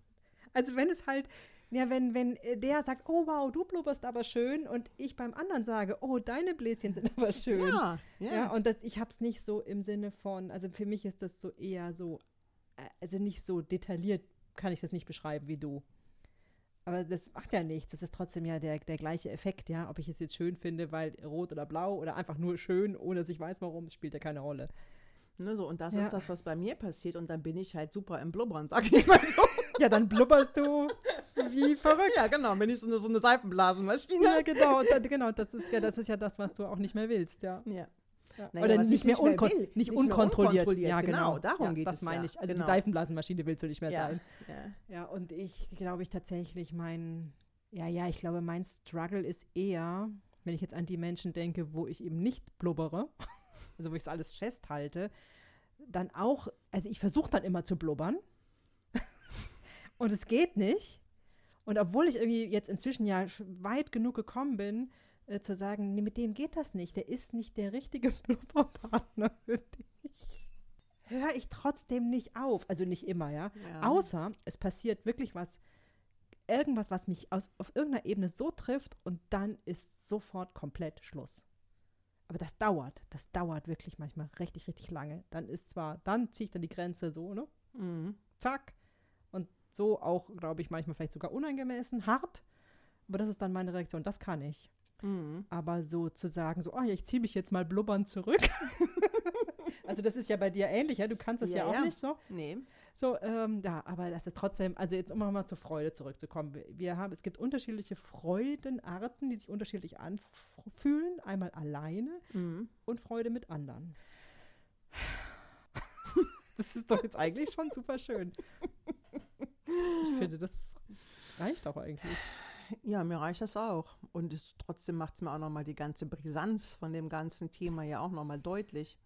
Also wenn es halt, ja, wenn, wenn äh, der sagt, oh wow, du blubberst aber schön und ich beim anderen sage, oh, deine Bläschen sind aber schön. Ja, ja. Ja, und das, ich habe es nicht so im Sinne von, also für mich ist das so eher so, äh, also nicht so detailliert kann ich das nicht beschreiben wie du. Aber das macht ja nichts. Das ist trotzdem ja der, der gleiche Effekt, ja. Ob ich es jetzt schön finde, weil rot oder blau oder einfach nur schön, ohne dass ich weiß warum, spielt ja keine Rolle. Ne, so, und das Ja. ist das, was bei mir passiert. Und dann bin ich halt super im Blubbern, sag ich mal so. Ja, dann blubberst du wie verrückt. ja, genau. Bin ich so eine, so eine Seifenblasenmaschine. Ja, genau. Und dann, genau, das ist ja, das ist ja das, was du auch nicht mehr willst, ja. Ja. ja. Naja, Oder nicht ich mehr, unkon will. nicht unkontrolliert. unkontrolliert, Ja, genau, genau. darum ja, geht das es meine ja. ich. Also Genau. die Seifenblasenmaschine willst du nicht mehr sein. Ja. Ja, und ich glaube ich tatsächlich mein, ja, ja, ich glaube, mein Struggle ist eher, wenn ich jetzt an die Menschen denke, wo ich eben nicht blubbere, also wo ich es alles festhalte, dann auch, also ich versuche dann immer zu blubbern und es geht nicht. Und obwohl ich irgendwie jetzt inzwischen ja weit genug gekommen bin, äh, zu sagen, nee, mit dem geht das nicht, der ist nicht der richtige Blubberpartner für dich, höre ich trotzdem nicht auf. Also nicht immer, ja. Ja. Außer es passiert wirklich was, irgendwas, was mich aus, auf irgendeiner Ebene so trifft und dann ist sofort komplett Schluss. Aber das dauert, das dauert wirklich manchmal richtig, richtig lange. Dann ist zwar, dann ziehe ich dann die Grenze so, ne? Mhm. Zack. Und so auch, glaube ich, manchmal vielleicht sogar unangemessen, hart. Aber das ist dann meine Reaktion, das kann ich. Mhm. Aber so zu sagen, so, oh ja, ich ziehe mich jetzt mal blubbern zurück. also das ist ja bei dir ähnlich, ja? Du kannst das ja, Ja, auch ja. nicht so. Nee. So, ähm, ja, aber das ist trotzdem, also jetzt um mal zur Freude zurückzukommen. Wir- Wir haben, es gibt unterschiedliche Freudenarten, die sich unterschiedlich anfühlen. Einmal alleine Mhm. und Freude mit anderen. Das ist doch jetzt eigentlich schon super schön. Ich finde, das reicht auch eigentlich. Ja, mir reicht das auch. Und es, trotzdem macht es mir auch nochmal die ganze Brisanz von dem ganzen Thema ja auch nochmal deutlich.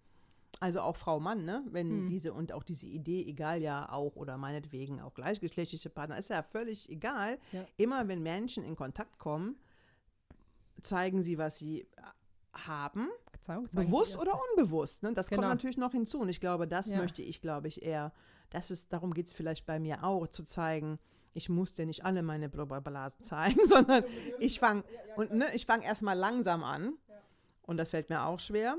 Also auch Frau Mann, ne? Wenn Mhm. diese und auch diese Idee, egal ja auch oder meinetwegen auch gleichgeschlechtliche Partner, ist ja völlig egal. Ja. Immer wenn Menschen in Kontakt kommen, zeigen sie, was sie haben, Zeigen- zeigen bewusst Sie- oder unbewusst. Ne? Das Genau. kommt natürlich noch hinzu. Und ich glaube, das Ja. möchte ich, glaube ich, eher, das ist, darum geht es vielleicht bei mir auch, zu zeigen, ich muss dir nicht alle meine Blubberblasen zeigen, sondern ich fange und ne, ich fange erstmal langsam an. Und das fällt mir auch schwer.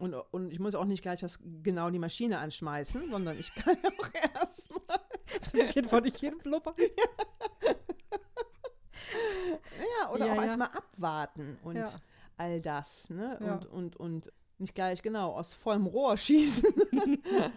Und, und ich muss auch nicht gleich das, genau die Maschine anschmeißen, sondern ich kann auch erstmal. So ein bisschen vor dich hin blubbern. Ja, oder Ja, auch ja. erstmal abwarten und Ja. all das. Ne? Ja. Und, und, und nicht gleich genau aus vollem Rohr schießen.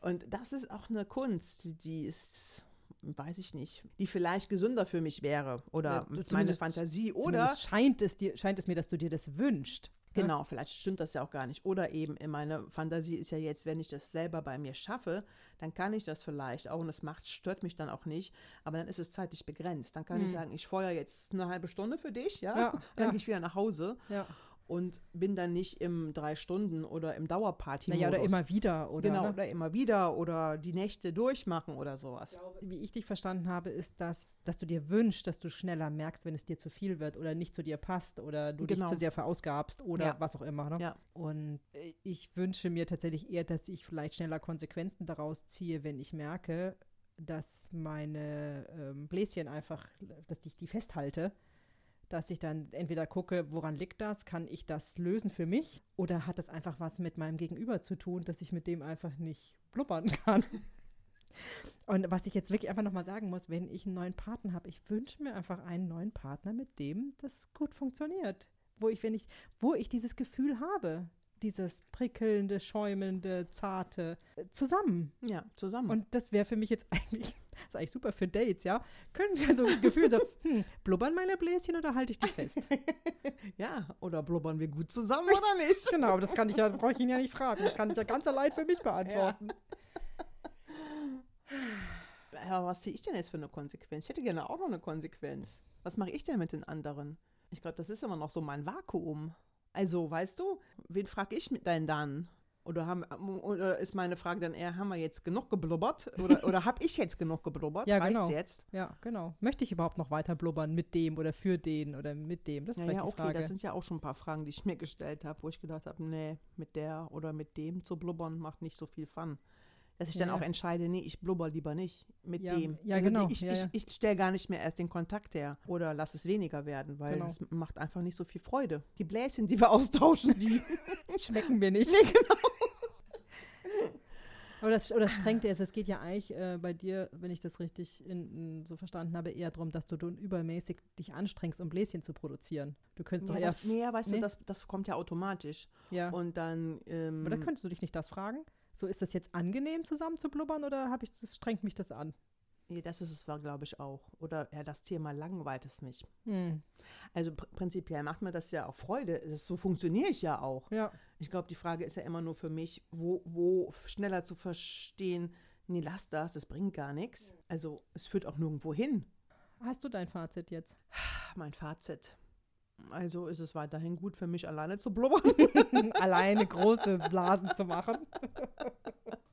und das ist auch eine Kunst, die- ist, weiß ich nicht, die vielleicht gesünder für mich wäre. Oder Ja, meine Fantasie. Oder scheint es, dir, scheint es mir, dass du dir das wünschst. Ne? Genau, vielleicht stimmt das ja auch gar nicht. Oder eben in meine Fantasie ist ja jetzt, wenn ich das selber bei mir schaffe, dann kann ich das vielleicht auch und es macht, stört mich dann auch nicht. Aber dann ist es zeitlich begrenzt. Dann kann ich Mhm. sagen, ich feuer jetzt eine halbe Stunde für dich, ja. Ja, dann ja. gehe ich wieder nach Hause Ja. Und bin dann nicht im drei Stunden oder im Dauerparty. Naja, oder immer wieder. Oder, Genau, ne? oder immer wieder oder die Nächte durchmachen oder sowas. Wie ich dich verstanden habe, ist, dass, dass du dir wünschst, dass du schneller merkst, wenn es dir zu viel wird oder nicht zu dir passt oder du Genau. dich zu sehr verausgabst oder Ja. was auch immer. Ne? Ja. Und äh, ich wünsche mir tatsächlich eher, dass ich vielleicht schneller Konsequenzen daraus ziehe, wenn ich merke, dass meine ähm, Bläschen einfach, dass ich die festhalte. Dass ich dann entweder gucke, woran liegt das, kann ich das lösen für mich oder hat das einfach was mit meinem Gegenüber zu tun, dass ich mit dem einfach nicht blubbern kann. Und was ich jetzt wirklich einfach nochmal sagen muss, wenn ich einen neuen Partner habe, ich wünsche mir einfach einen neuen Partner, mit dem das gut funktioniert. Wo ich, wenn ich, wo ich dieses Gefühl habe, dieses prickelnde, schäumende, zarte, äh, zusammen. Ja, zusammen. Und das wäre für mich jetzt eigentlich, das ist eigentlich super für Dates, ja? Können wir so das Gefühl so, hm, blubbern meine Bläschen oder halte ich die fest? ja, oder blubbern wir gut zusammen oder nicht? genau, das kann ich ja, brauche ich ihn ja nicht fragen. Das kann ich ja ganz allein für mich beantworten. Aber was ziehe ich denn jetzt für eine Konsequenz? Ich hätte gerne auch noch eine Konsequenz. Was mache ich denn mit den anderen? Ich glaube, das ist immer noch so mein Vakuum. Also, weißt du, wen frage ich mit denn dann? Oder, haben, oder ist meine Frage dann eher, haben wir jetzt genug geblubbert? Oder, oder habe ich jetzt genug geblubbert? Ja, Reicht's genau. jetzt? Ja, genau. Möchte ich überhaupt noch weiter blubbern mit dem oder für den oder mit dem? Das ist Ja, vielleicht ja, die okay, Frage. das sind ja auch schon ein paar Fragen, die ich mir gestellt habe, wo ich gedacht habe, nee, mit der oder mit dem zu blubbern macht nicht so viel Fun. Dass ich dann Ja. auch entscheide, nee, ich blubber lieber nicht mit Ja, dem. ja, Also genau, Ich, ich, ich stelle gar nicht mehr erst den Kontakt her oder lass es weniger werden, weil Genau. es macht einfach nicht so viel Freude. Die Bläschen, die wir austauschen, die. Schmecken wir nicht. nee, genau. Oder das, oder das Strengte ist, es geht ja eigentlich äh, bei dir, wenn ich das richtig in, in, so verstanden habe, eher darum, dass du, du übermäßig dich anstrengst, um Bläschen zu produzieren. Du könntest Ja, doch eher. das, nee, ja, weißt nee? du, das, das kommt ja automatisch. ja. Und dann. Ähm, Aber da könntest du dich nicht das fragen. So, ist das jetzt angenehm, zusammen zu blubbern oder habe ich das, strengt mich das an? nee, das ist es, glaube ich, auch. Oder ja, das Thema langweilt es mich. Hm. Also pr prinzipiell macht mir das ja auch Freude. Das, so funktioniere ich ja auch. Ja. Ich glaube, die Frage ist ja immer nur für mich, wo, wo schneller zu verstehen, nee, lass das, das bringt gar nichts. Also es führt auch nirgendwo hin. Hast du dein Fazit jetzt? Mein Fazit. Also ist es weiterhin gut für mich, alleine zu blubbern. Alleine große Blasen zu machen.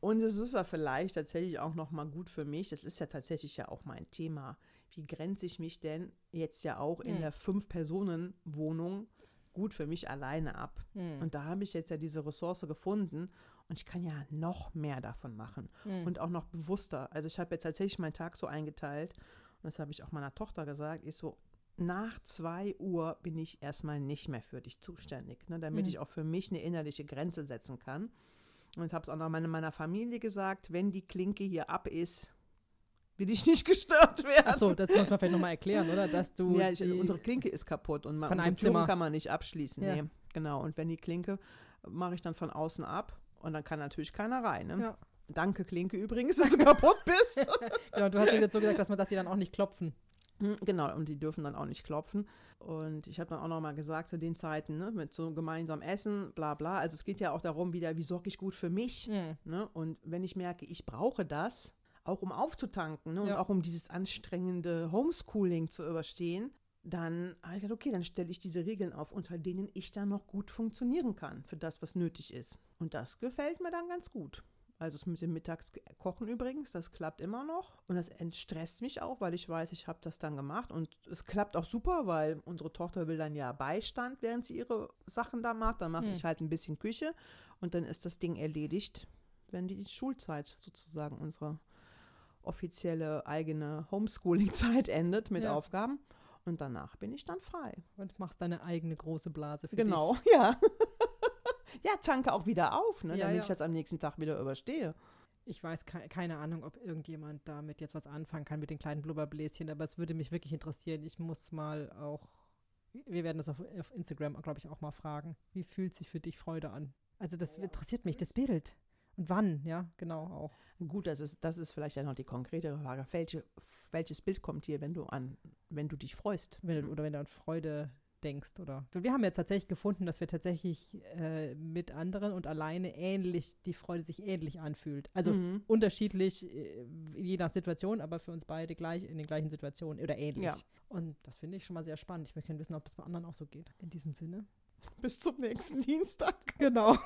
Und es ist ja vielleicht tatsächlich auch noch mal gut für mich. Das ist ja tatsächlich ja auch mein Thema. Wie grenze ich mich denn jetzt ja auch in Hm. der Fünf-Personen-Wohnung gut für mich alleine ab? Hm. Und da habe ich jetzt ja diese Ressource gefunden und ich kann ja noch mehr davon machen Hm. und auch noch bewusster. Also ich habe jetzt tatsächlich meinen Tag so eingeteilt und das habe ich auch meiner Tochter gesagt, ist so, nach zwei Uhr bin ich erstmal nicht mehr für dich zuständig, ne, damit Mhm. ich auch für mich eine innerliche Grenze setzen kann. Und ich habe es auch noch meine, meiner Familie gesagt, wenn die Klinke hier ab ist, will ich nicht gestört werden. Achso, das muss man vielleicht nochmal erklären, oder? Dass du. Ja, ich, unsere Klinke ist kaputt und man, Von einem Zimmer. kann man nicht abschließen. Ja. Nee, genau. Und wenn die Klinke mache ich dann von außen ab und dann kann natürlich keiner rein. Ne? ja. Danke, Klinke übrigens, dass du kaputt bist. Genau, du hast jetzt so gesagt, dass man das sie dann auch nicht klopfen. Hm, genau, und die dürfen dann auch nicht klopfen. Und ich habe dann auch noch mal gesagt, zu den Zeiten, ne, mit so gemeinsam Essen, bla bla. Also es geht ja auch darum, wieder, wie sorge ich gut für mich. Hm. Ne? Und wenn ich merke, ich brauche das, auch um aufzutanken ne? und Ja. auch um dieses anstrengende Homeschooling zu überstehen, dann habe ich gedacht, okay, dann stelle ich diese Regeln auf, unter denen ich dann noch gut funktionieren kann für das, was nötig ist. Und das gefällt mir dann ganz gut. Also das mit dem Mittagskochen übrigens, das klappt immer noch. Und das entstresst mich auch, weil ich weiß, ich habe das dann gemacht. Und es klappt auch super, weil unsere Tochter will dann ja Beistand, während sie ihre Sachen da macht. Dann mache Hm. ich halt ein bisschen Küche und dann ist das Ding erledigt, wenn die Schulzeit sozusagen unsere offizielle eigene Homeschooling-Zeit endet mit Ja. Aufgaben. Und danach bin ich dann frei. Und machst deine eigene große Blase für Genau, ja. Ja, tanke auch wieder auf, ne, Ja, damit ja. ich das am nächsten Tag wieder überstehe. Ich weiß ke keine Ahnung, ob irgendjemand damit jetzt was anfangen kann mit den kleinen Blubberbläschen, aber es würde mich wirklich interessieren. Ich muss mal auch, wir werden das auf, auf Instagram, glaube ich, auch mal fragen. Wie fühlt sich für dich Freude an? Also das interessiert mich, das Bild. Und wann, ja, genau auch. Gut, das ist, das ist vielleicht ja noch die konkretere Frage. Welche, welches Bild kommt dir, wenn du an, wenn du dich freust? Wenn oder wenn du an Freude denkst, oder? Wir haben jetzt tatsächlich gefunden, dass wir tatsächlich äh, mit anderen und alleine ähnlich, die Freude sich ähnlich anfühlt. Also Mhm. unterschiedlich, äh, je nach Situation, aber für uns beide gleich in den gleichen Situationen oder ähnlich. Ja. Und das finde ich schon mal sehr spannend. Ich möchte gerne wissen, ob es bei anderen auch so geht. In diesem Sinne. Bis zum nächsten Dienstag. Genau.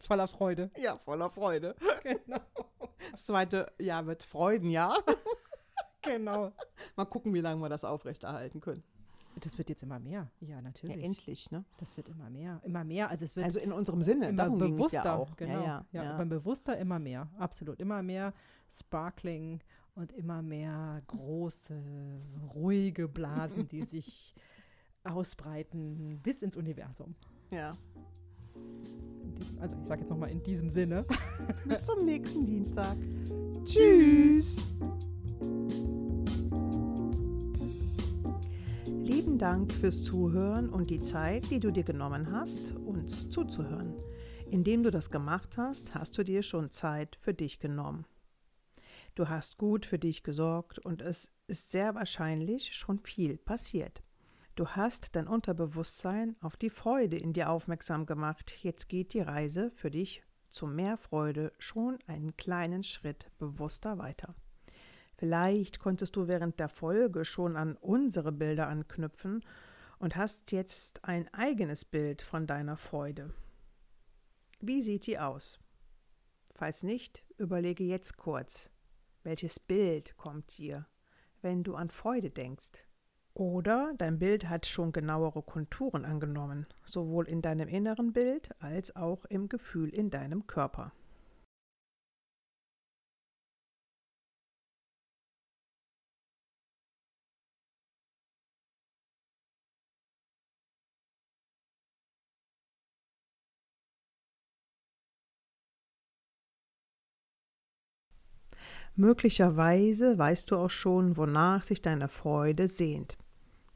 Voller Freude. Ja, voller Freude. Genau. Das zweite Jahr wird Freudenjahr. Genau. Mal gucken, wie lange wir das aufrechterhalten können. Das wird jetzt immer mehr. Ja, Ja, natürlich. endlich, ne? das wird immer mehr. Immer mehr. Also es wird Also in unserem Sinne, immer darum bewusster. ja auch. Genau. Ja, ja, ja, ja. beim bewusster immer mehr. Absolut. Immer mehr Sparkling und immer mehr große, ruhige Blasen, die sich ausbreiten bis ins Universum. ja. Also ich sage jetzt nochmal in diesem Sinne. Bis zum nächsten Dienstag. Tschüss. Dank fürs Zuhören und die Zeit, die du dir genommen hast, uns zuzuhören. Indem du das gemacht hast, hast du dir schon Zeit für dich genommen. Du hast gut für dich gesorgt und es ist sehr wahrscheinlich schon viel passiert. Du hast dein Unterbewusstsein auf die Freude in dir aufmerksam gemacht. Jetzt geht die Reise für dich zu mehr Freude schon einen kleinen Schritt bewusster weiter. Vielleicht konntest du während der Folge schon an unsere Bilder anknüpfen und hast jetzt ein eigenes Bild von deiner Freude. Wie sieht die aus? Falls nicht, überlege jetzt kurz, welches Bild kommt dir, wenn du an Freude denkst? Oder dein Bild hat schon genauere Konturen angenommen, sowohl in deinem inneren Bild als auch im Gefühl in deinem Körper. Möglicherweise weißt du auch schon, wonach sich deine Freude sehnt.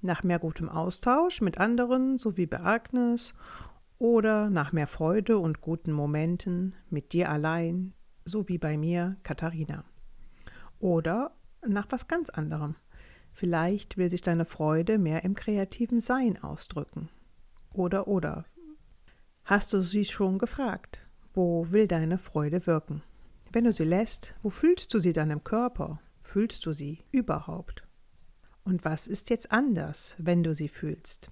Nach mehr gutem Austausch mit anderen, so wie bei Agnes, oder nach mehr Freude und guten Momenten mit dir allein, so wie bei mir, Katharina. Oder nach was ganz anderem. Vielleicht will sich deine Freude mehr im kreativen Sein ausdrücken. Oder, oder. Hast du sie schon gefragt? Wo will deine Freude wirken? Wenn du sie lässt, wo fühlst du sie dann im Körper? Fühlst du sie überhaupt? Und was ist jetzt anders, wenn du sie fühlst?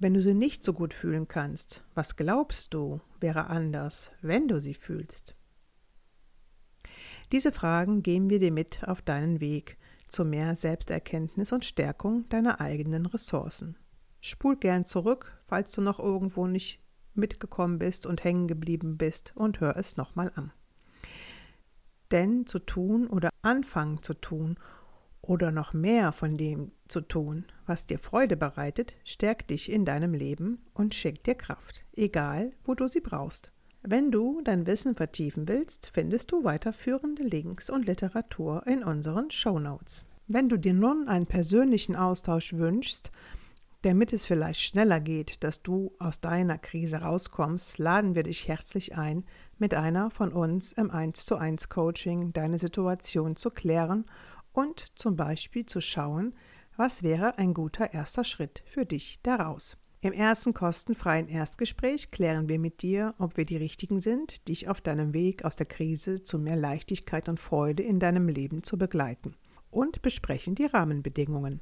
Wenn du sie nicht so gut fühlen kannst, was glaubst du wäre anders, wenn du sie fühlst? Diese Fragen geben wir dir mit auf deinen Weg zu mehr Selbsterkenntnis und Stärkung deiner eigenen Ressourcen. Spul gern zurück, falls du noch irgendwo nicht mitgekommen bist und hängen geblieben bist und hör es nochmal an. Denn zu tun oder anfangen zu tun oder noch mehr von dem zu tun, was dir Freude bereitet, stärkt dich in deinem Leben und schickt dir Kraft, egal wo du sie brauchst. Wenn du dein Wissen vertiefen willst, findest du weiterführende Links und Literatur in unseren Show Notes. Wenn du dir nun einen persönlichen Austausch wünschst, damit es vielleicht schneller geht, dass du aus deiner Krise rauskommst, laden wir dich herzlich ein, mit einer von uns im 1 zu 1 Coaching deine Situation zu klären und zum Beispiel zu schauen, was wäre ein guter erster Schritt für dich daraus. Im ersten kostenfreien Erstgespräch klären wir mit dir, ob wir die Richtigen sind, dich auf deinem Weg aus der Krise zu mehr Leichtigkeit und Freude in deinem Leben zu begleiten und besprechen die Rahmenbedingungen.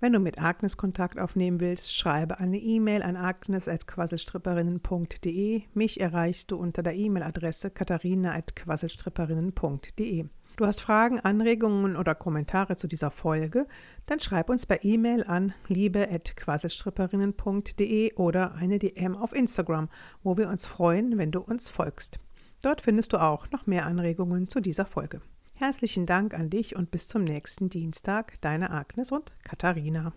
Wenn du mit Agnes Kontakt aufnehmen willst, schreibe eine E-Mail an agnes.quasselstripperinnen.de. Mich erreichst du unter der E-Mail-Adresse katharina.quasselstripperinnen.de. Du hast Fragen, Anregungen oder Kommentare zu dieser Folge? Dann schreib uns per E-Mail an liebe.quasselstripperinnen.de oder eine DM auf Instagram, wo wir uns freuen, wenn du uns folgst. Dort findest du auch noch mehr Anregungen zu dieser Folge. Herzlichen Dank an dich und bis zum nächsten Dienstag, deine Agnes und Katharina.